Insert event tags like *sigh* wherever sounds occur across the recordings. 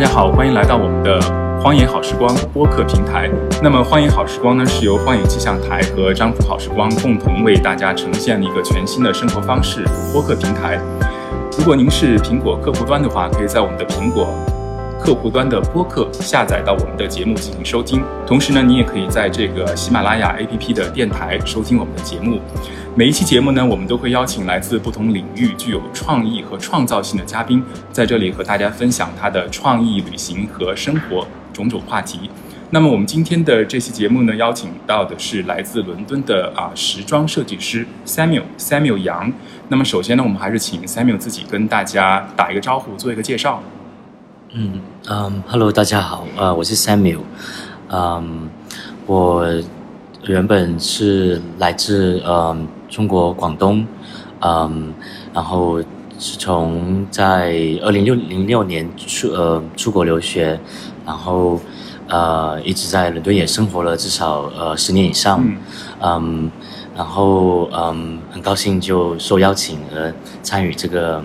大家好，欢迎来到我们的荒野好时光播客平台。那么，荒野好时光呢，是由荒野气象台和张浦好时光共同为大家呈现了一个全新的生活方式播客平台。如果您是苹果客户端的话，可以在我们的苹果。客户端的播客下载到我们的节目进行收听，同时呢，你也可以在这个喜马拉雅 APP 的电台收听我们的节目。每一期节目呢，我们都会邀请来自不同领域、具有创意和创造性的嘉宾，在这里和大家分享他的创意旅行和生活种种话题。那么，我们今天的这期节目呢，邀请到的是来自伦敦的啊时装设计师 Samuel Samuel 杨。那么，首先呢，我们还是请 Samuel 自己跟大家打一个招呼，做一个介绍。嗯嗯，Hello，大家好，呃，我是 Samuel，嗯，我原本是来自呃中国广东，嗯，然后是从在二零六零六年出呃出国留学，然后呃一直在伦敦也生活了至少呃十年以上，嗯，然后嗯很高兴就受邀请而参与这个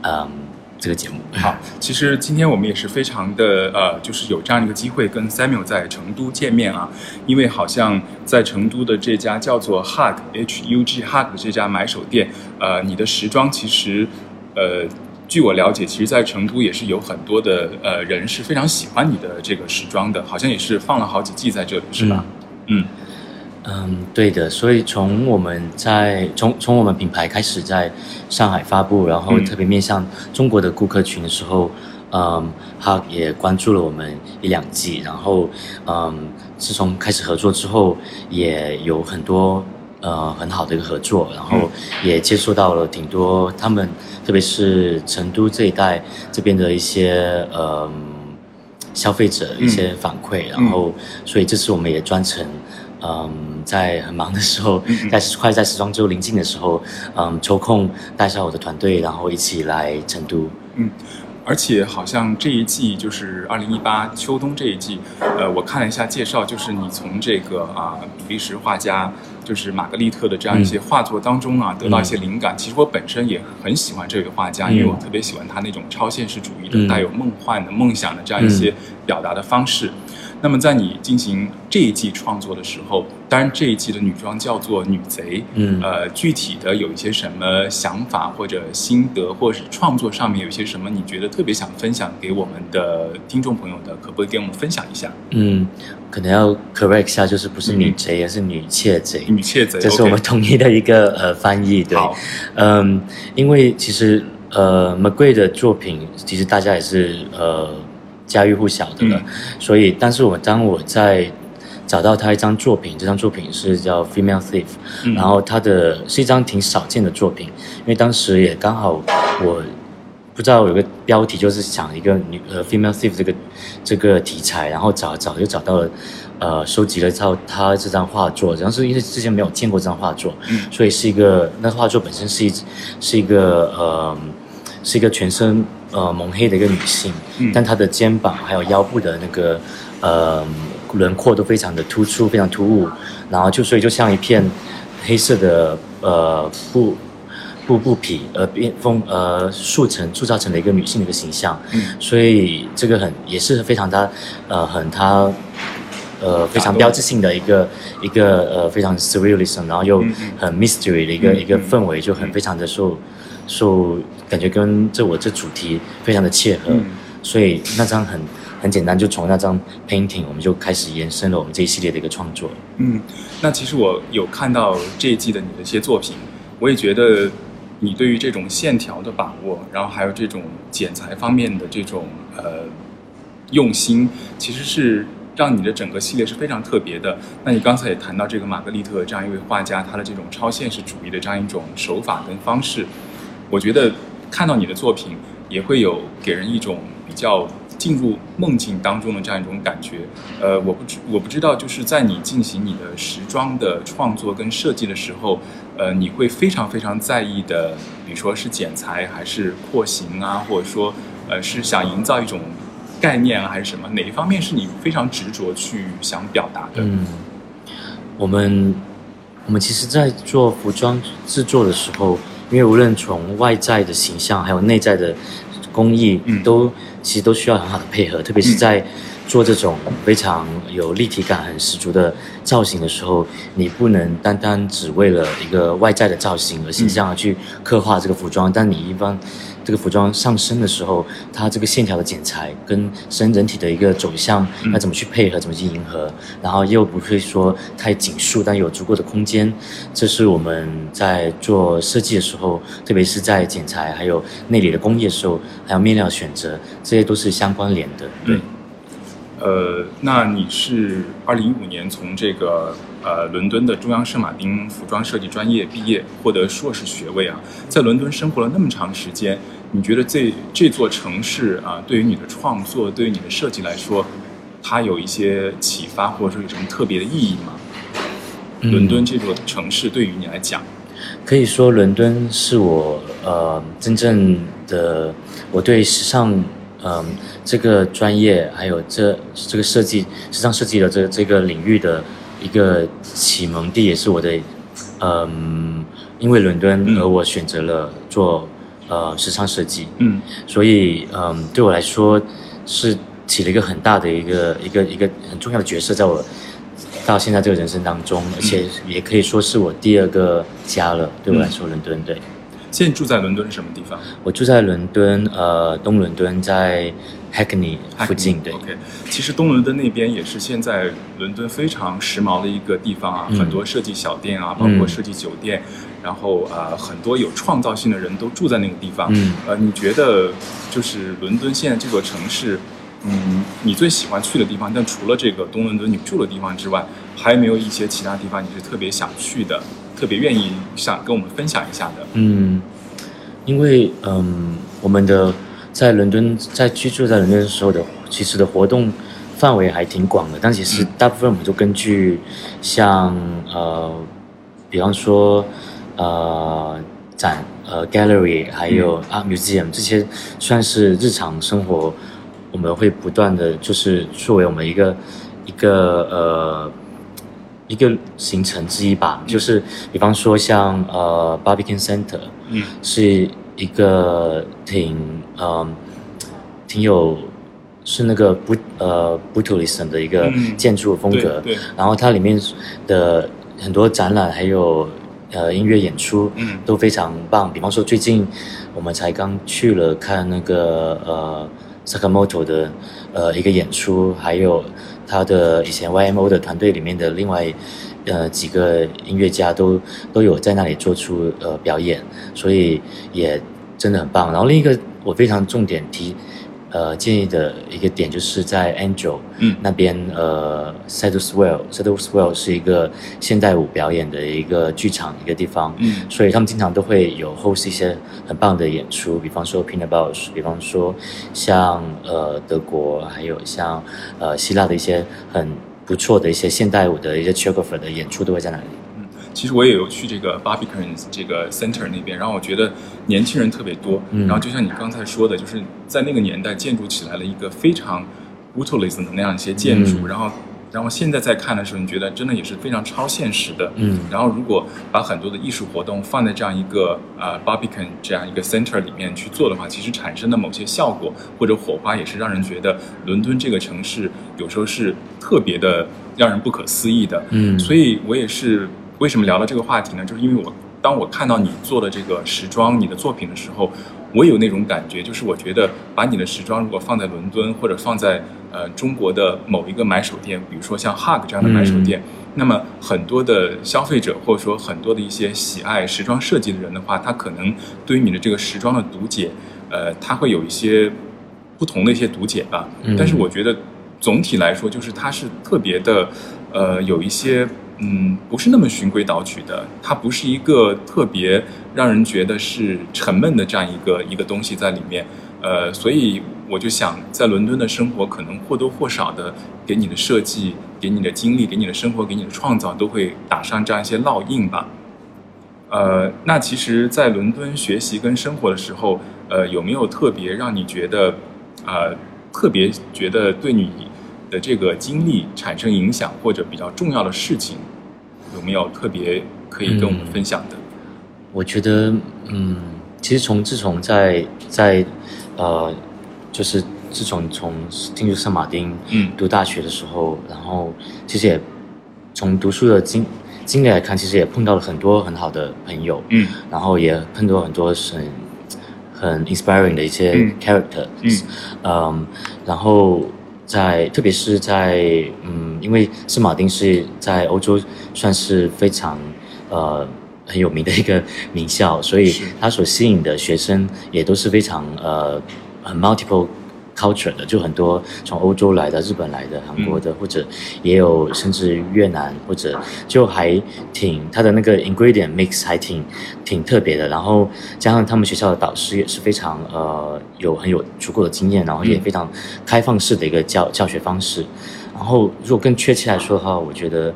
嗯。这个节目好，其实今天我们也是非常的呃，就是有这样一个机会跟 Samuel 在成都见面啊，因为好像在成都的这家叫做 Hug H U G Hug 这家买手店，呃，你的时装其实，呃，据我了解，其实，在成都也是有很多的呃人是非常喜欢你的这个时装的，好像也是放了好几季在这里，是吧？嗯。嗯，对的，所以从我们在从从我们品牌开始在上海发布，然后特别面向中国的顾客群的时候，嗯，他也关注了我们一两季，然后嗯，自从开始合作之后，也有很多呃很好的一个合作，然后也接触到了挺多他们，特别是成都这一带这边的一些呃消费者一些反馈，然后所以这次我们也专程。嗯，在很忙的时候，在快在时装周临近的时候，嗯，抽空带上我的团队，然后一起来成都。嗯，而且好像这一季就是二零一八秋冬这一季，呃，我看了一下介绍，就是你从这个啊比利时画家就是玛格丽特的这样一些画作当中啊，得到一些灵感。其实我本身也很喜欢这位画家，因为我特别喜欢他那种超现实主义的、带有梦幻的梦想的这样一些表达的方式。那么在你进行这一季创作的时候，当然这一季的女装叫做女贼，嗯，呃，具体的有一些什么想法或者心得，或者是创作上面有一些什么你觉得特别想分享给我们的听众朋友的，可不可以给我们分享一下？嗯，可能要 correct 一下，就是不是女贼，而是女窃贼。女窃贼，这是我们统一的一个呃翻译。对，嗯，因为其实呃，McGuire 的作品，其实大家也是呃。家喻户晓的了，所以，但是我当我在找到他一张作品，这张作品是叫《Female Thief》，然后他的是一张挺少见的作品，因为当时也刚好我不知道有个标题就是讲一个女呃《Female Thief》这个这个题材，然后找找就找到了，呃，收集了套他这张画作，然后是因为之前没有见过这张画作，所以是一个那画作本身是一是一个呃是一个全身。呃，蒙黑的一个女性，但她的肩膀还有腰部的那个呃轮廓都非常的突出，非常突兀，然后就所以就像一片黑色的呃布布布匹呃变风呃塑成塑造成了一个女性的一个形象，所以这个很也是非常她呃很她呃非常标志性的一个一个呃非常 surrealism，然后又很 mystery 的一个一个氛围，就很非常的受。受感觉跟这我这主题非常的切合，所以那张很很简单，就从那张 painting 我们就开始延伸了我们这一系列的一个创作。嗯，那其实我有看到这一季的你的一些作品，我也觉得你对于这种线条的把握，然后还有这种剪裁方面的这种呃用心，其实是让你的整个系列是非常特别的。那你刚才也谈到这个玛格丽特这样一位画家，他的这种超现实主义的这样一种手法跟方式。我觉得看到你的作品，也会有给人一种比较进入梦境当中的这样一种感觉。呃，我不知我不知道，就是在你进行你的时装的创作跟设计的时候，呃，你会非常非常在意的，比如说是剪裁还是廓形啊，或者说呃是想营造一种概念啊，还是什么？哪一方面是你非常执着去想表达的？嗯，我们我们其实，在做服装制作的时候。因为无论从外在的形象，还有内在的工艺嗯。都其实都需要很好的配合，特别是在做这种非常有立体感、很十足的造型的时候，你不能单单只为了一个外在的造型而形象而去刻画这个服装，但你一般这个服装上身的时候，它这个线条的剪裁跟身人体的一个走向嗯要怎么去配合，怎么去迎合，然后又不会说太紧束，但有足够的空间，这是我们在做设计的时候，特别是在剪裁还有内里的工业的时候，还有面料选择，这些都是相关联的。对，嗯呃，那你是二零一五年从这个呃伦敦的中央圣马丁服装设计专业毕业，获得硕士学位啊，在伦敦生活了那么长时间，你觉得这这座城市啊，对于你的创作，对于你的设计来说，它有一些启发，或者说有什么特别的意义吗？嗯伦敦这座城市对于你来讲，可以说伦敦是我呃真正的我对时尚嗯、这个专业还有这这个设计时尚设计的这这个领域的一个启蒙地，也是我的嗯、因为伦敦嗯。而我选择了做呃时尚设计，嗯。所以嗯对我来说是起了一个很大的一个一个一个很重要的角色，在我到现在这个人生当中，而且也可以说是我第二个家了。对我来说，伦敦对现在住在伦敦什么地方？我住在伦敦，呃，东伦敦在 Hackney 附近，对。OK，其实东伦敦那边也是现在伦敦非常时髦的一个地方啊，嗯很多设计小店啊，包括设计酒店，然后啊、呃很多有创造性的人都住在那个地方。嗯呃，你觉得就是伦敦现在这座城市，嗯，你最喜欢去的地方？但除了这个东伦敦你住的地方之外，还有没有一些其他地方你是特别想去的，特别愿意想跟我们分享一下的？嗯，因为嗯，我们的在伦敦在居住在伦敦的时候的，其实的活动范围还挺广的，但其实嗯大部分我们都根据像呃，比方说呃展呃 gallery 还有嗯 art museum 这些算是日常生活，我们会不断的就是作为我们一个一个呃。一个行程之一吧，就是比方说像呃 Barbican Center，嗯。是一个挺嗯挺有是那个不呃 Brutalism 的一个嗯。建筑风格，对对。然后它里面的很多展览还有呃音乐演出，嗯。都非常棒。比方说最近我们才刚去了看那个呃 Sakamoto 的呃一个演出，还有他的以前 YMO 的团队里面的另外呃几个音乐家都都有在那里做出呃表演，所以也真的很棒。然后另一个我非常重点提呃建议的一个点就是在 Angel 嗯。那边呃 s e d e s w e l l s e d e s w e l l 是一个现代舞表演的一个剧场一个地方，嗯。所以他们经常都会有 host 一些很棒的演出，比方说 Pina Bausch，比方说像呃德国，还有像呃希腊的一些很不错的一些现代舞的一些 choreographer 的演出都会在那里。其实我也有去这个 Barbican 这个 center 那边，然后我觉得年轻人特别多。嗯然后就像你刚才说的，就是在那个年代建筑起来了一个非常 brutalism 的那样一些建筑，嗯然后然后现在再看的时候，你觉得真的也是非常超现实的。嗯然后如果把很多的艺术活动放在这样一个呃 Barbican 这样一个 center 里面去做的话，其实产生的某些效果或者火花，也是让人觉得伦敦这个城市有时候是特别的让人不可思议的。嗯所以我也是为什么聊到这个话题呢？就是因为我当我看到你做的这个时装你的作品的时候，我有那种感觉，就是我觉得把你的时装如果放在伦敦或者放在呃中国的某一个买手店，比如说像 Hug 这样的买手店，那么很多的消费者或者说很多的一些喜爱时装设计的人的话，他可能对于你的这个时装的读解，呃，他会有一些不同的一些读解吧。嗯但是我觉得总体来说，就是它是特别的，呃，有一些嗯，不是那么循规蹈矩的，它不是一个特别让人觉得是沉闷的这样一个一个东西在里面。呃，所以我就想，在伦敦的生活，可能或多或少的给你的设计、给你的经历、给你的生活、给你的创造，都会打上这样一些烙印吧。呃，那其实，在伦敦学习跟生活的时候，呃，有没有特别让你觉得，呃，特别觉得对你的这个经历产生影响或者比较重要的事情，有没有特别可以跟我们分享的？我觉得，嗯，其实从自从在在呃，就是自从从进入圣马丁嗯。读大学的时候，然后其实也从读书的经经历来看，其实也碰到了很多很好的朋友，嗯。然后也碰到很多很很 inspiring 的一些嗯。character，嗯。嗯，然后在特别是在嗯，因为圣马丁是在欧洲算是非常呃很有名的一个 *laughs* 名校，所以是。它所吸引的学生也都是非常呃很 multiple culture 的，就很多从欧洲来的、日本来的、韩国的，或者也有甚至越南，或者就还挺它的那个 ingredient mix 还挺挺特别的。然后加上他们学校的导师也是非常呃有很有足够的经验，然后也非常开放式的一个教教学方式。然后如果更确切来说的话，我觉得。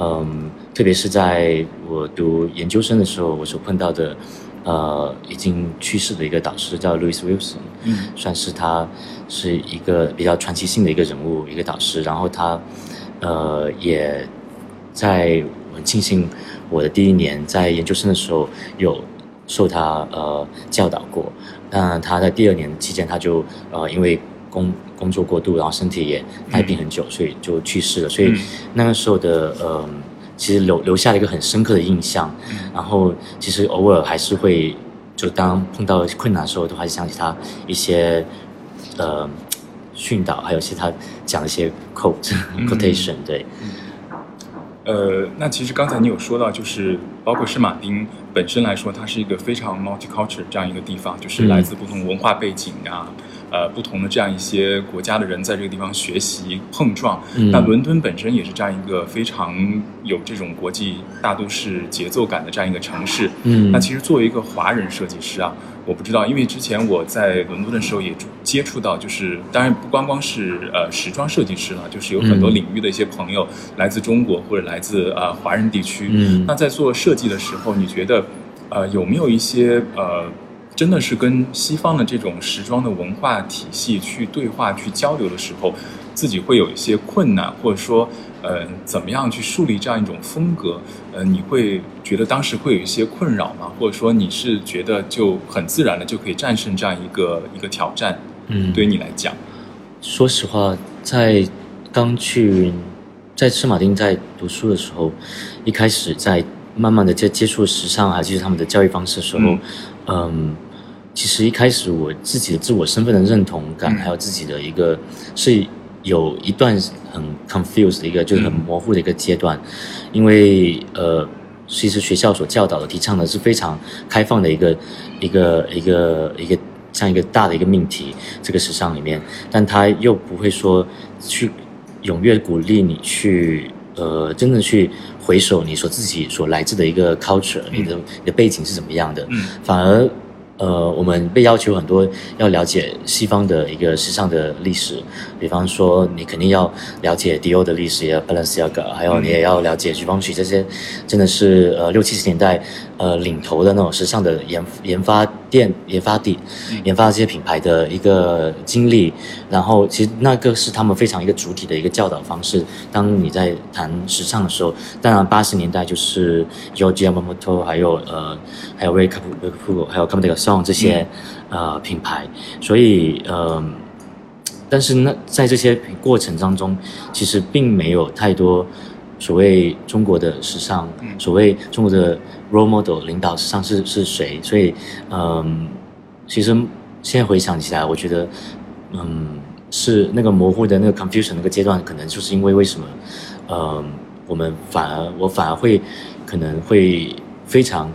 嗯，特别是在我读研究生的时候，我所碰到的，呃，已经去世的一个导师叫 Louis Wilson，嗯算是他是一个比较传奇性的一个人物，一个导师。然后他，呃，也在我很庆幸我的第一年在研究生的时候有受他呃教导过。那他在第二年期间，他就呃因为工工作过度，然后身体也带病很久，所以就去世了。所以嗯那个时候的呃，其实留留下了一个很深刻的印象。然后其实偶尔还是会，就当碰到困难的时候，都还是想起他一些呃训导，还有一些他讲的一些 quote、quotation，对，呃，那其实刚才你有说到，就是包括圣马丁本身来说，它是一个非常 multicultural 这样一个地方，就是来自不同文化背景啊，呃，不同的这样一些国家的人在这个地方学习碰撞。嗯那伦敦本身也是这样一个非常有这种国际大都市节奏感的这样一个城市。嗯那其实作为一个华人设计师啊，我不知道，因为之前我在伦敦的时候也接触到，就是当然不光光是呃时装设计师了，就是有很多嗯领域的一些朋友来自中国或者来自呃华人地区。嗯那在做设计的时候，你觉得呃有没有一些呃真的是跟西方的这种时装的文化体系去对话、去交流的时候，自己会有一些困难，或者说呃怎么样去树立这样一种风格？呃，你会觉得当时会有一些困扰吗？或者说你是觉得就很自然的就可以战胜这样一个一个挑战？嗯，对于你来讲，说实话，在刚去在圣马丁在读书的时候，一开始在慢慢的接接触时尚，还有就是他们的教育方式的时候，嗯嗯其实一开始我自己的自我身份的认同感，嗯。还有自己的一个是有一段很 confused 的一个就是很嗯。模糊的一个阶段，因为呃。其实学校所教导的、提倡的是非常开放的一个、一个、一个、一个像一个大的一个命题，这个时尚里面，但他又不会说去踊跃鼓励你去呃真正去回首你所自己所来自的一个 culture，、你的你的背景是怎么样的，嗯。反而呃我们被要求很多要了解西方的一个时尚的历史，比方说你肯定要了解迪欧的历史，也要 Balenciaga，还有你也要了解 Givenchy 这些，真的是呃六七十年代呃领头的那种时尚的研研发店、研发地、研发这些品牌的一个经历。然后其实那个是他们非常一个主体的一个教导方式。当你在谈时尚的时候，当然八十年代就是 Giorgio Yamamoto，还有呃还有 Ray Caputo，还有 c o m e d Song 这些、呃品牌，所以呃。但是那，在这些过程当中，其实并没有太多所谓中国的时尚，嗯所谓中国的 role model 领导时尚是是谁？所以，嗯，其实现在回想起来，我觉得，嗯，是那个模糊的那个 confusion 那个阶段，可能就是因为为什么，嗯，我们反而我反而会可能会非常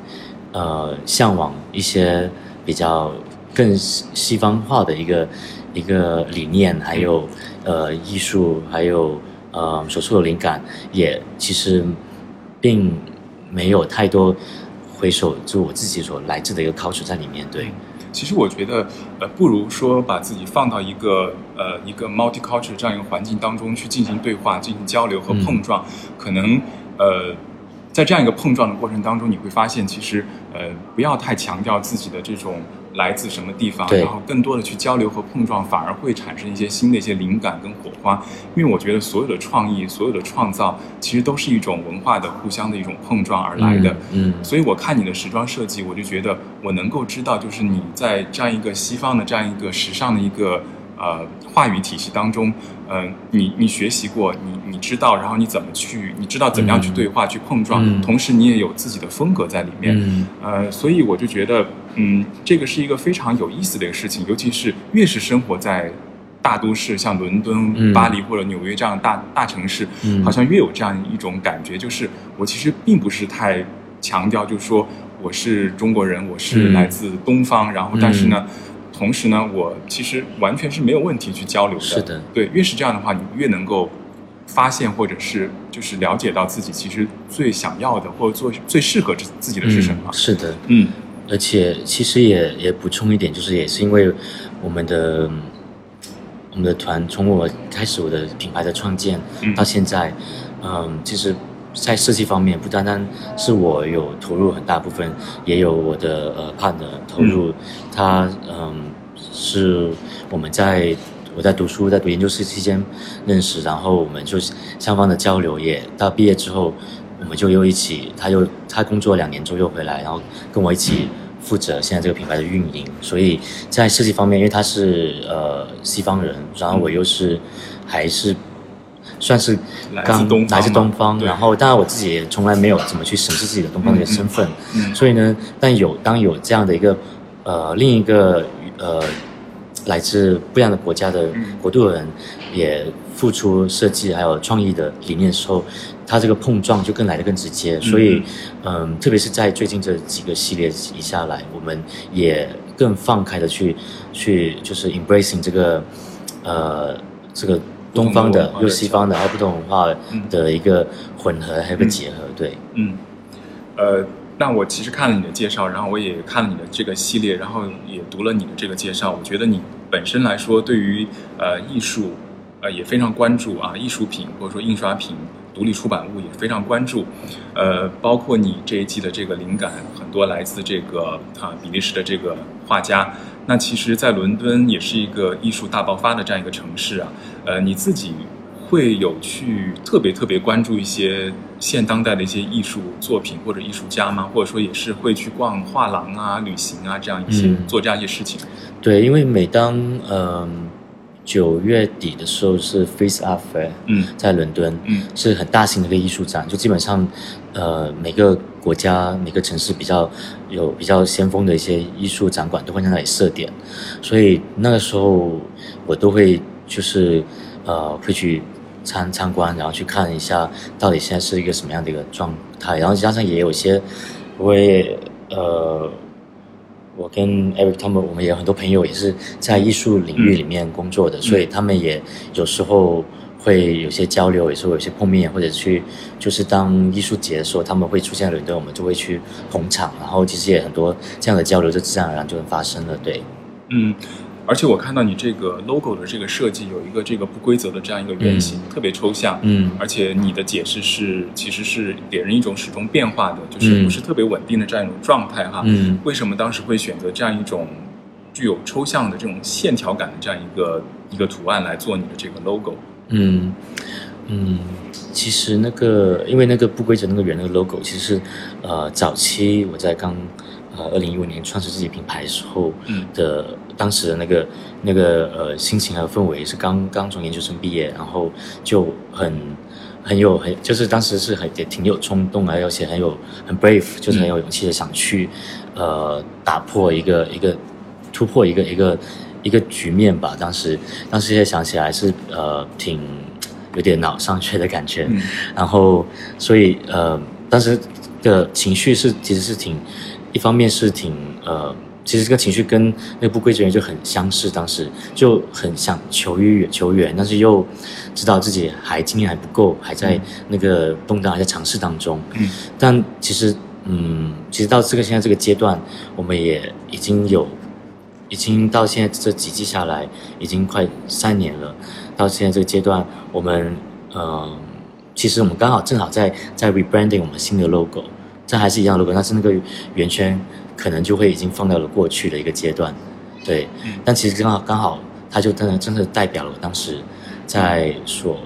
呃向往一些比较更西西方化的一个一个理念，还有呃艺术，还有呃所受的灵感，也其实并没有太多回首就我自己所来自的一个 culture 在里面。对，其实我觉得，呃，不如说把自己放到一个呃一个 multicultural 这样一个环境当中去进行对话、进行交流和碰撞，可能呃在这样一个碰撞的过程当中，你会发现，其实呃不要太强调自己的这种来自什么地方，然后更多的去交流和碰撞，反而会产生一些新的一些灵感跟火花。因为我觉得所有的创意、所有的创造，其实都是一种文化的互相的一种碰撞而来的。嗯，嗯所以我看你的时装设计，我就觉得我能够知道，就是你在这样一个西方的这样一个时尚的一个呃话语体系当中，呃，你你学习过，你你知道，然后你怎么去，你知道怎么样去对话、去碰撞，嗯同时你也有自己的风格在里面。嗯呃，所以我就觉得，嗯，这个是一个非常有意思的一个事情，尤其是越是生活在大都市，像伦敦、嗯巴黎或者纽约这样的大大城市，嗯好像越有这样一种感觉，就是我其实并不是太强调，就是说我是中国人，我是嗯来自东方，然后但是呢。同时呢，我其实完全是没有问题去交流的。是的对，越是这样的话，你越能够发现或者是就是了解到自己其实最想要的或者做最适合自自己的是什么嗯。是的，嗯而且其实也也补充一点，就是也是因为我们的我们的团从我开始我的品牌的创建嗯到现在，嗯，其实，在设计方面不单单是我有投入很大部分，也有我的呃 partner 投入，他嗯是我们在我在读书在读研究生期间认识，然后我们就双方的交流也到毕业之后。我们就又一起，他又他工作两年之后又回来，然后跟我一起负责现在这个品牌的运营。所以在设计方面，因为他是呃西方人，然后我又是还是算是来自刚东方来自东方，然后当然我自己也从来没有怎么去审视自己的东方的身份，嗯。所以呢，但有当有这样的一个呃另一个呃来自不一样的国家的嗯。国度的人，也付出设计还有创意的理念的时候，他这个碰撞就更来的更直接。所以，嗯，特别是在最近这几个系列一下来，我们也更放开的去去就是 embracing 这个呃这个东方的又西方的还有不同文化嗯的一个混合还有个结合，对。嗯，呃，那我其实看了你的介绍，然后我也看了你的这个系列，然后也读了你的这个介绍。我觉得你本身来说，对于呃艺术，呃也非常关注啊，艺术品或者说印刷品、独立出版物也非常关注。呃，包括你这一季的这个灵感，很多来自这个啊比利时的这个画家。那其实，在伦敦也是一个艺术大爆发的这样一个城市啊。呃，你自己会有去特别特别关注一些现当代的一些艺术作品或者艺术家吗？或者说也是会去逛画廊啊、旅行啊这样一些、嗯做这样一些事情？对，因为每当嗯九月底的时候是 Face Art Fair，嗯。在伦敦，嗯。是很大型的一个艺术展，就基本上，呃，每个国家每个城市比较有比较先锋的一些艺术展馆都会在那里设点，所以那个时候我都会就是呃会去参参观，然后去看一下到底现在是一个什么样的一个状态，然后加上也有一些我也呃。我跟 Eric 他们，我们也有很多朋友也是在艺术领域里面工作的，所以他们也有时候会有些交流，有时候有些碰面，或者去就是当艺术节的时候，他们会出现伦敦，我们就会去捧场，然后其实也很多这样的交流，就自然而然就会发生了。对，嗯。而且我看到你这个 logo 的这个设计有一个这个不规则的这样一个圆形，特别抽象。嗯而且你的解释是，其实是给人一种始终变化的，就是不是特别稳定的这样一种状态哈。嗯为什么当时会选择这样一种具有抽象的这种线条感的这样一个一个图案来做你的这个 logo？嗯嗯，其实那个因为那个不规则那个圆那个 logo，其实是呃早期我在刚呃二零一五年创始自己品牌的时候嗯的当时的那个那个呃心情和氛围是刚刚从研究生毕业，然后就很很有很就是当时是很也挺有冲动啊，而且很有很 brave，就是很有勇气的想去呃打破一个一个突破一个一个一个局面吧。当时当时也想起来是呃挺有点脑上血的感觉，嗯然后所以呃当时的情绪是其实是挺一方面是挺呃。其实这个情绪跟那不规则人就很相似，当时就很想求于求援，但是又知道自己还经验还不够，还在那个动荡，还在尝试当中。嗯但其实，嗯，其实到这个现在这个阶段，我们也已经有，已经到现在这几季下来，已经快三年了。到现在这个阶段，我们，呃，其实我们刚好正好在在 rebranding 我们新的 logo，这还是一样的 logo，但是那个圆圈可能就会已经放到了过去的一个阶段，对。但其实刚好刚好，它就真的真的代表了我当时在所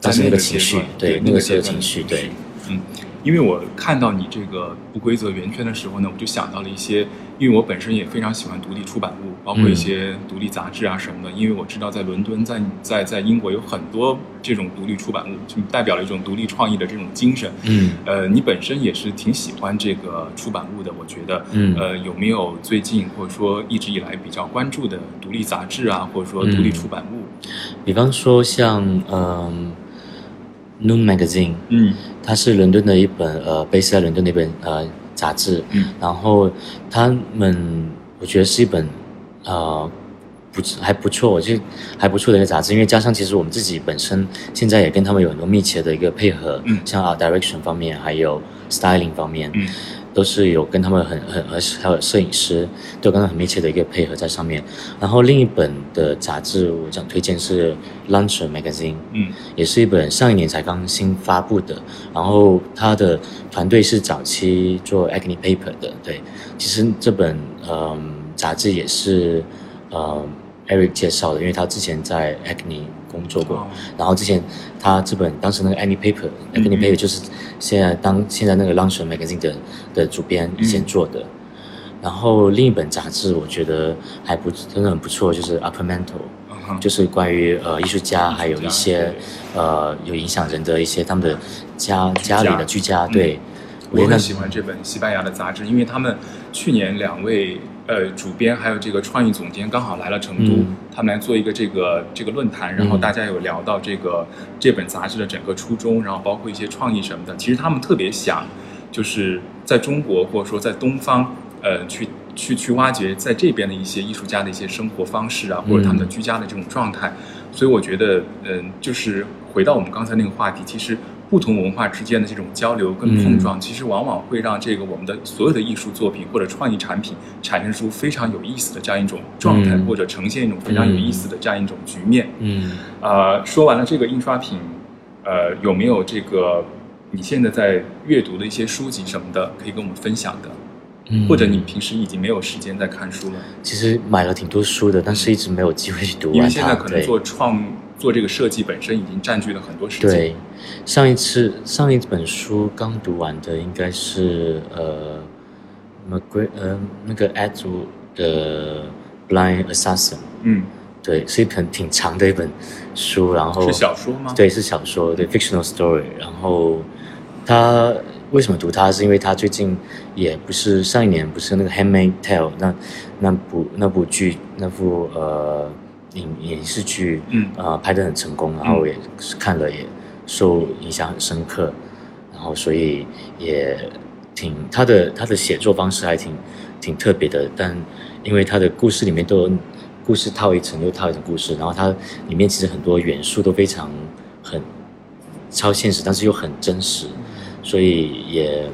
当时那个情绪，对那个时候的情绪，对，嗯。因为我看到你这个不规则圆圈的时候呢，我就想到了一些，因为我本身也非常喜欢独立出版物，包括一些独立杂志啊什么的。因为我知道在伦敦，在在在英国有很多这种独立出版物，就代表了一种独立创意的这种精神。嗯，呃，你本身也是挺喜欢这个出版物的，我觉得。嗯。呃，有没有最近或者说一直以来比较关注的独立杂志啊，或者说独立出版物？比方说像嗯。Noon Magazine，嗯，它是伦敦的一本呃，base 在伦敦的一本呃杂志，嗯，然后他们我觉得是一本呃不还不错，我就还不错的一个杂志，因为加上其实我们自己本身现在也跟他们有很多密切的一个配合，嗯，像啊 direction 方面还有 styling 方面，嗯。都是有跟他们很很而还有摄影师都跟他们很密切的一个配合在上面。然后另一本的杂志我想推荐是《Lunch Magazine》，嗯，也是一本上一年才刚新发布的。然后他的团队是早期做 Acne Paper 的，对。其实这本嗯杂志也是嗯 Eric 介绍的，因为他之前在 Acne。工作过，然后之前他这本当时那个《Any Paper》，《Any Paper》就是现在当现在那个《Lunch Magazine》的的主编以前做的。然后另一本杂志我觉得还不真的很不错，就是《Upper Mental》，就是关于呃艺术家还有一些呃有影响人的一些他们的家家里的居家。对，我很喜欢这本西班牙的杂志，因为他们去年两位。呃，主编还有这个创意总监刚好来了成都，他们来做一个这个这个论坛，然后大家有聊到这个这本杂志的整个初衷，然后包括一些创意什么的。其实他们特别想，就是在中国或者说在东方，呃，去去去挖掘在这边的一些艺术家的一些生活方式啊，或者他们的居家的这种状态。所以我觉得，嗯，就是回到我们刚才那个话题，其实。不同文化之间的这种交流跟碰撞，其实往往会让这个我们的所有的艺术作品或者创意产品产生出非常有意思的这样一种状态，或者呈现一种非常有意思的这样一种局面。嗯，呃，说完了这个印刷品，呃，有没有这个你现在在阅读的一些书籍什么的可以跟我们分享的？嗯，或者你平时已经没有时间在看书了？其实买了挺多书的，但是一直没有机会去读完因为现在可能做创。做这个设计本身已经占据了很多时间。对，上一次上一本书刚读完的应该是呃，McGre 呃那个 a d 的 Blind Assassin。嗯，对，是一本挺长的一本书，然后是小说吗？对，是小说，对，fictional story。然后他为什么读它？是因为他最近也不是上一年不是那个 Handmaid Tale 那那部那部剧那部呃。影影视剧，嗯，呃，拍的很成功，然后也是看了也受影响很深刻，然后所以也挺他的他的写作方式还挺挺特别的，但因为他的故事里面都有故事套一层又套一层故事，然后它里面其实很多元素都非常很超现实，但是又很真实，所以也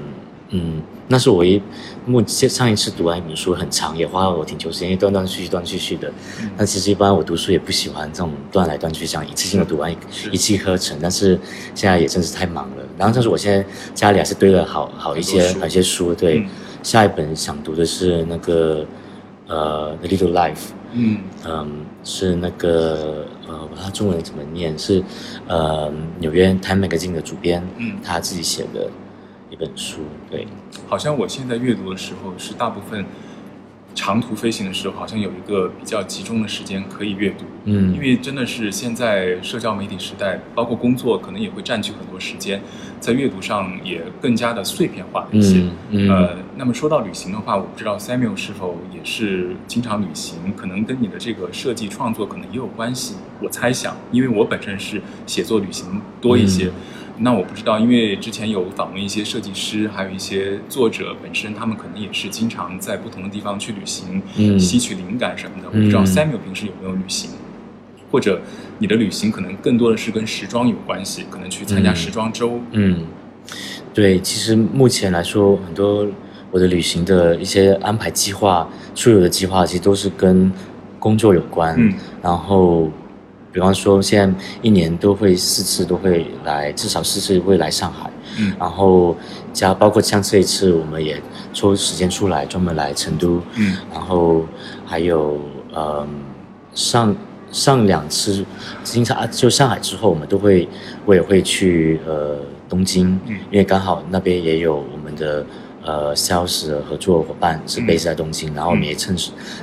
嗯。那是我一目前上一次读完一本书很长，也花了我挺久时间，断断续续、断断续续的。那其实一般我读书也不喜欢这种断来断去，这样一次性的读完一气呵成。但是现在也真是太忙了。然后，但是我现在家里还是堆了好好一些好一些书。对，下一本想读的是那个呃《The Little Life》。嗯嗯，是那个呃，它中文怎么念？是呃纽约《Time Magazine》的主编，嗯，他自己写的。一本书，对，好像我现在阅读的时候是大部分长途飞行的时候，好像有一个比较集中的时间可以阅读，嗯，因为真的是现在社交媒体时代，包括工作可能也会占据很多时间，在阅读上也更加的碎片化一些，嗯，呃，那么说到旅行的话，我不知道 Samuel 是否也是经常旅行，可能跟你的这个设计创作可能也有关系，我猜想，因为我本身是写作旅行多一些。那我不知道，因为之前有访问一些设计师，还有一些作者本身，他们可能也是经常在不同的地方去旅行，吸取灵感什么的。我不知道 Samuel 平时有没有旅行，或者你的旅行可能更多的是跟时装有关系，可能去参加时装周。嗯，对，其实目前来说，很多我的旅行的一些安排计划、出游的计划，其实都是跟工作有关。嗯，然后。比方说现在一年都会四次都会来，至少四次会来上海。嗯然后加包括像这一次，我们也抽时间出来专门来成都。嗯然后还有呃上上两次，经常就上海之后，我们都会我也会去呃东京，嗯因为刚好那边也有我们的呃 sales 的合作伙伴是嗯。base 在东京，然后我们也趁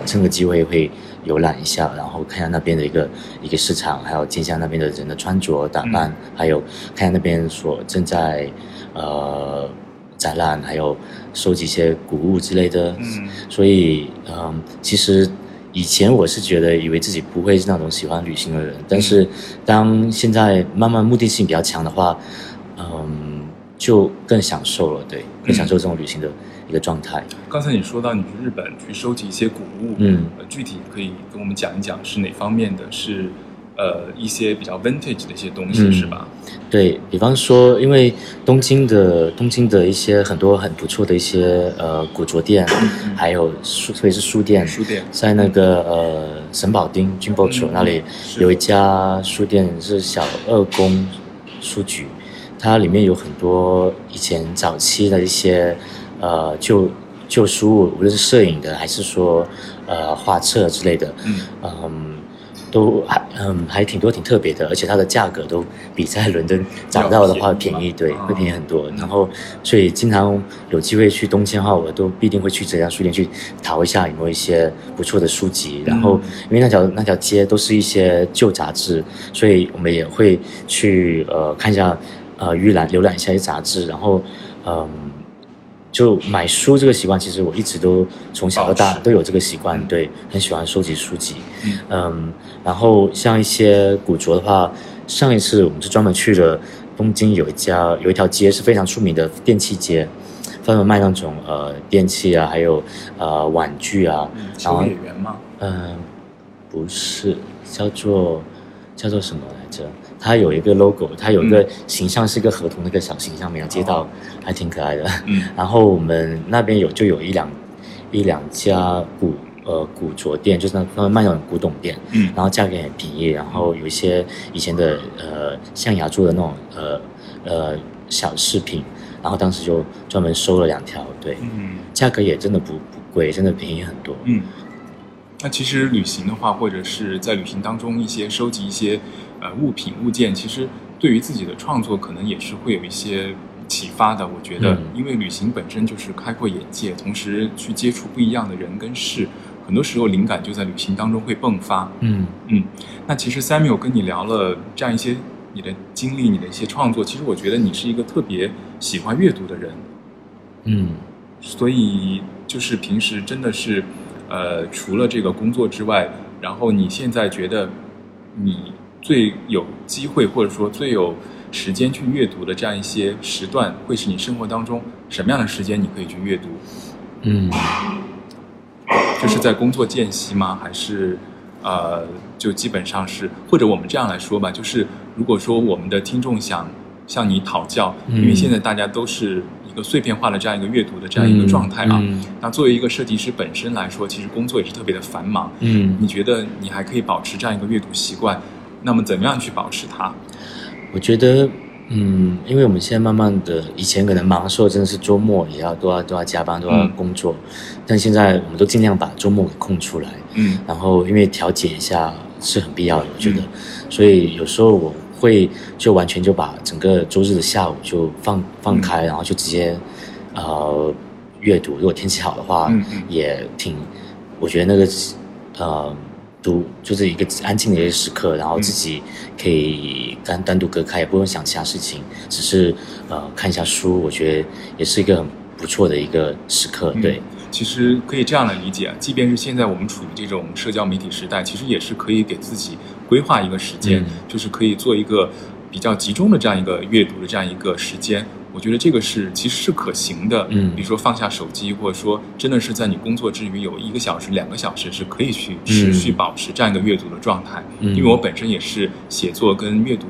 趁个机会会游览一下，然后看一下那边的一个一个市场，还有见一下那边的人的穿着打扮，嗯。还有看一下那边所正在呃展览，还有收集一些古物之类的。嗯。所以，嗯，其实以前我是觉得以为自己不会是那种喜欢旅行的人，但是当现在慢慢目的性比较强的话，嗯，就更享受了，对，更享受这种旅行的一个状态。刚才你说到你去日本去收集一些古物，嗯呃，具体可以跟我们讲一讲是哪方面的？是呃一些比较 vintage 的一些东西，嗯是吧？对比方说，因为东京的东京的一些很多很不错的一些呃古着店，还有书，特别是书店，书店在那个呃神保町 c h o 那里有一家书店是小二宫书局，它里面有很多以前早期的一些呃旧旧书物，无论是摄影的还是说呃画册之类的，嗯嗯，都还嗯还挺多挺特别的，而且它的价格都比在伦敦找到的话便宜，对，啊会便宜很多。嗯然后所以经常有机会去东京的话，我都必定会去这家书店去淘一下有没有一些不错的书籍。然后因为那条那条街都是一些旧杂志，所以我们也会去呃看一下呃预览浏览一下一些杂志，然后嗯。就买书这个习惯，其实我一直都从小到大都有这个习惯，嗯对，很喜欢收集书籍。嗯嗯，然后像一些古着的话，上一次我们是专门去了东京有一家有一条街是非常出名的电器街，专门卖那种呃电器啊，还有呃玩具啊，嗯，然后秋叶原吗？嗯、不是叫做叫做什么来着？它有一个 logo，它有一个形象是一个河童的一个小形象，每条街道哦。还挺可爱的。嗯。然后我们那边有就有一两一两家古呃古着店，就是那他们卖那种古董店，嗯。然后价格也很便宜，然后有一些以前的呃象牙做的那种呃呃小饰品，然后当时就专门收了两条，对，嗯。价格也真的不不贵，真的便宜很多。嗯。那其实旅行的话，或者是在旅行当中一些收集一些呃物品物件，其实对于自己的创作可能也是会有一些启发的。我觉得嗯，因为旅行本身就是开阔眼界，同时去接触不一样的人跟事，很多时候灵感就在旅行当中会迸发。嗯嗯，那其实 Samuel 跟你聊了这样一些你的经历，你的一些创作，其实我觉得你是一个特别喜欢阅读的人，嗯所以就是平时真的是，呃，除了这个工作之外，然后你现在觉得你最有机会或者说最有时间去阅读的这样一些时段，会是你生活当中什么样的时间你可以去阅读？嗯就是在工作间隙吗？还是呃，就基本上是，或者我们这样来说吧，就是如果说我们的听众想向你讨教，嗯因为现在大家都是一个碎片化的这样一个阅读的这样一个状态啊，嗯那作为一个设计师本身来说，其实工作也是特别的繁忙。嗯你觉得你还可以保持这样一个阅读习惯？那么怎么样去保持它？我觉得，嗯，因为我们现在慢慢的，以前可能忙的时候真的是周末也要都要都要加班，都要嗯。工作，但现在我们都尽量把周末给空出来，嗯。然后因为调节一下是很必要的，我觉得，嗯。所以有时候我会就完全就把整个周日的下午就放放开，然后就直接呃阅读，如果天气好的话，也挺，我觉得那个呃读就是一个安静的一个时刻，然后自己可以单单独隔开，也不用想其他事情，只是呃看一下书，我觉得也是一个很不错的一个时刻，嗯对，其实可以这样来理解，啊即便是现在我们处于这种社交媒体时代，其实也是可以给自己规划一个时间，嗯就是可以做一个比较集中的这样一个阅读的这样一个时间。我觉得这个是其实是可行的，嗯比如说放下手机，或者说真的是在你工作之余有一个小时、两个小时是可以去持续保持这样一个阅读的状态。嗯因为我本身也是写作跟阅读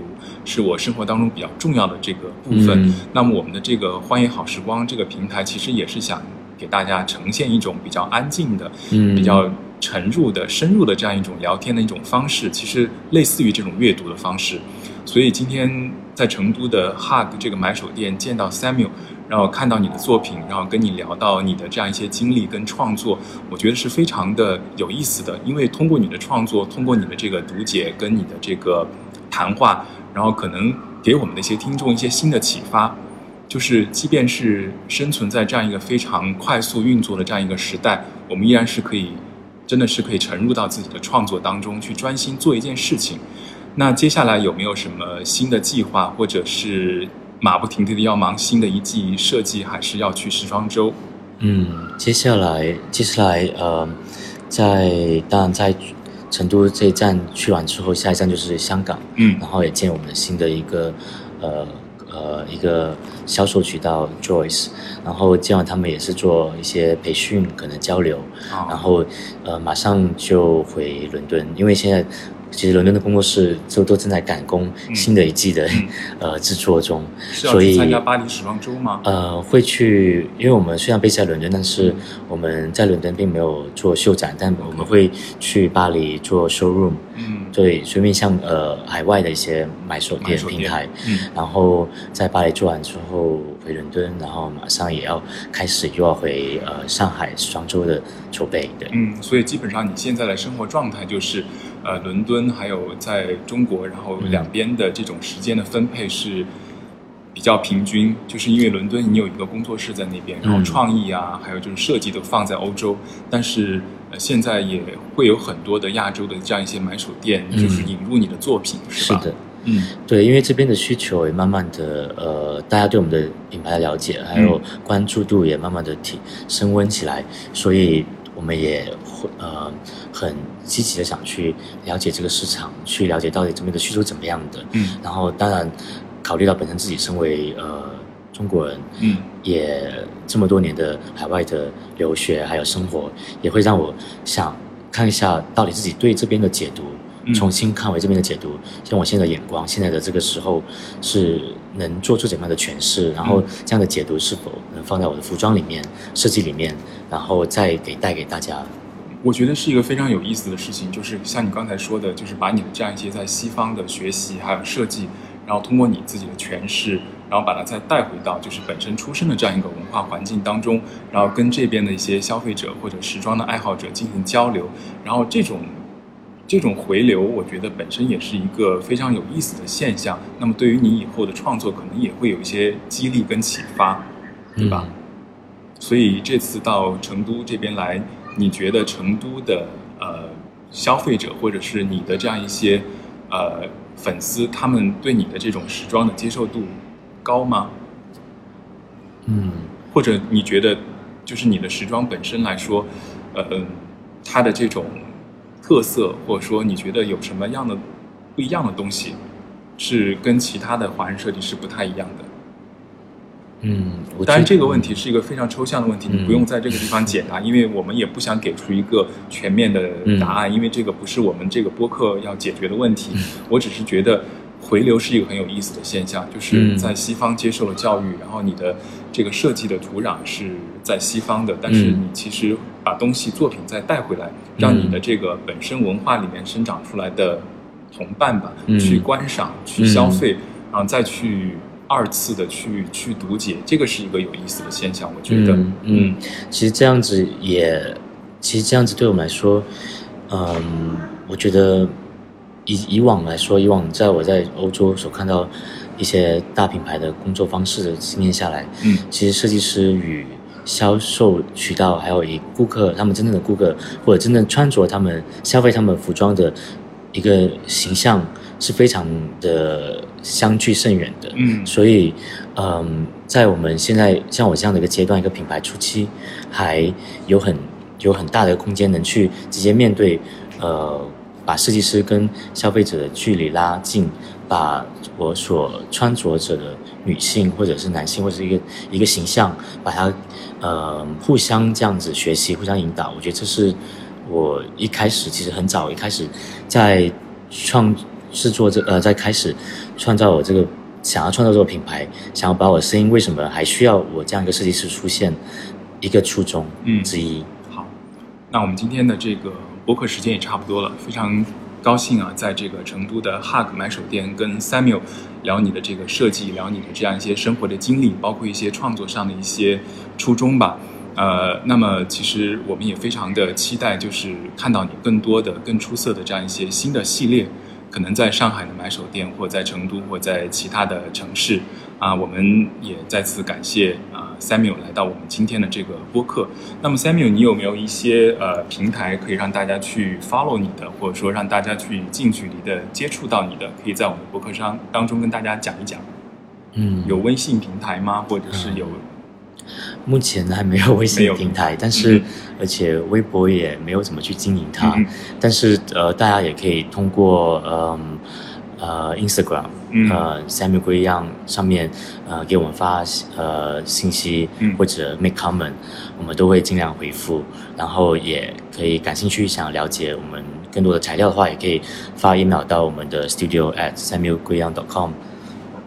是我生活当中比较重要的这个部分。嗯那么我们的这个欢迎好时光这个平台，其实也是想给大家呈现一种比较安静的、嗯比较沉入的、深入的这样一种聊天的一种方式，其实类似于这种阅读的方式。所以今天在成都的 Hug 这个买手店见到 Samuel，然后看到你的作品，然后跟你聊到你的这样一些经历跟创作，我觉得是非常的有意思的。因为通过你的创作，通过你的这个读解跟你的这个谈话，然后可能给我们的一些听众一些新的启发。就是即便是生存在这样一个非常快速运作的这样一个时代，我们依然是可以，真的是可以沉入到自己的创作当中去，专心做一件事情。那接下来有没有什么新的计划，或者是马不停蹄的要忙新的一季设计，还是要去时装周？嗯，接下来接下来呃，在当然在成都这一站去完之后，下一站就是香港，嗯，然后也见我们的新的一个呃呃一个销售渠道 Joyce，然后今晚他们也是做一些培训，可能交流，然后呃马上就回伦敦，因为现在。其实伦敦的工作室就都正在赶工新的一季的 *laughs* 呃制作中，所以参加巴黎时装周吗？呃，会去，因为我们虽然 base 在伦敦，但是我们在伦敦并没有做秀展，但我们会去巴黎做 showroom。嗯，对，随便向呃海外的一些买手店平台，嗯，然后在巴黎做完之后回伦敦，然后马上也要开始又要回呃上海时装周的筹备。对，嗯，所以基本上你现在的生活状态就是。呃，伦敦还有在中国，然后两边的这种时间的分配是比较平均，就是因为伦敦你有一个工作室在那边，然后创意啊，还有就是设计都放在欧洲，但是呃现在也会有很多的亚洲的这样一些买手店，就是引入你的作品，是吧？是的，嗯，对，因为这边的需求也慢慢的，呃，大家对我们的品牌的了解，还有关注度也慢慢的提升温起来，所以我们也会呃。很积极的想去了解这个市场，去了解到底这边的需求怎么样的。嗯，然后当然考虑到本身自己身为呃中国人，嗯，也这么多年的海外的留学还有生活，也会让我想看一下到底自己对这边的解读，重新看回这边的解读，像我现在的眼光，现在的这个时候是能做出怎么样的诠释，然后这样的解读是否能放在我的服装里面、设计里面，然后再给带给大家。我觉得是一个非常有意思的事情，就是像你刚才说的，就是把你的这样一些在西方的学习还有设计，然后通过你自己的诠释，然后把它再带回到就是本身出生的这样一个文化环境当中，然后跟这边的一些消费者或者时装的爱好者进行交流，然后这种这种回流，我觉得本身也是一个非常有意思的现象。那么对于你以后的创作，可能也会有一些激励跟启发，对吧？所以这次到成都这边来。你觉得成都的呃消费者或者是你的这样一些呃粉丝，他们对你的这种时装的接受度高吗？嗯，或者你觉得就是你的时装本身来说，呃，它的这种特色，或者说你觉得有什么样的不一样的东西，是跟其他的华人设计师不太一样的？嗯，当然这个问题是一个非常抽象的问题，你不用在这个地方解答，*laughs* 因为我们也不想给出一个全面的答案，因为这个不是我们这个播客要解决的问题。*laughs* 我只是觉得回流是一个很有意思的现象，就是在西方接受了教育，然后你的这个设计的土壤是在西方的，但是你其实把东西作品再带回来，让你的这个本身文化里面生长出来的同伴吧，去观赏、去消费，然后再去。二次的去去读解，这个是一个有意思的现象，我觉得。嗯，其实这样子也，其实这样子对我们来说，嗯，我觉得以以往来说，以往在我在欧洲所看到一些大品牌的工作方式的经验下来，嗯，其实设计师与销售渠道，还有以顾客他们真正的顾客或者真正穿着他们消费他们服装的一个形象。是非常的相距甚远的，嗯，所以，嗯，在我们现在像我这样的一个阶段，一个品牌初期，还有很有很大的空间，能去直接面对，呃，把设计师跟消费者的距离拉近，把我所穿着者的女性或者是男性或者是一个一个形象，把它，呃，互相这样子学习，互相引导，我觉得这是我一开始其实很早一开始在创。制作这呃，在开始创造我这个想要创造这个品牌，想要把我的声音为什么还需要我这样一个设计师出现，一个初衷嗯之一。好，那我们今天的这个播客时间也差不多了，非常高兴啊，在这个成都的 Hug 买手店跟 Samuel 聊你的这个设计，聊你的这样一些生活的经历，包括一些创作上的一些初衷吧。呃，那么其实我们也非常的期待，就是看到你更多的、更出色的这样一些新的系列，可能在上海的买手店，或在成都，或在其他的城市。啊，我们也再次感谢啊 Samuel 来到我们今天的这个播客。那么 Samuel，你有没有一些呃平台可以让大家去 follow 你的，或者说让大家去近距离的接触到你的？可以在我们的播客上当中跟大家讲一讲。嗯，有微信平台吗？或者是有？目前还没有微信平台，但是而且微博也没有怎么去经营它。但是呃，大家也可以通过嗯。呃，Instagram，呃，Samuel 龟一样上面，呃，给我们发呃信息或者 make comment，我们都会尽量回复。然后也可以感兴趣想了解我们更多的材料的话，也可以发 email 到我们的 studio at samuel 龟一样 dot com。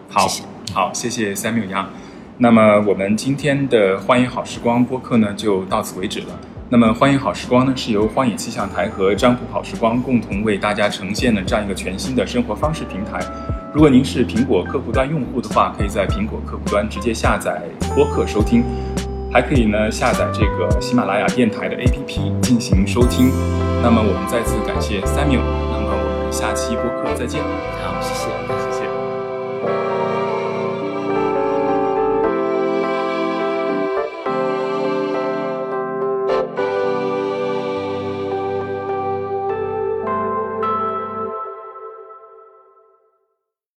好，好，谢谢 Samuel 样。那么我们今天的欢迎好时光播客呢，就到此为止了。那么，欢迎好时光呢，是由荒野气象台和张浦好时光共同为大家呈现的这样一个全新的生活方式平台。如果您是苹果客户端用户的话，可以在苹果客户端直接下载播客收听，还可以呢下载这个喜马拉雅电台的 APP 进行收听。那么，我们再次感谢 Samuel。那么，我们下期播客再见。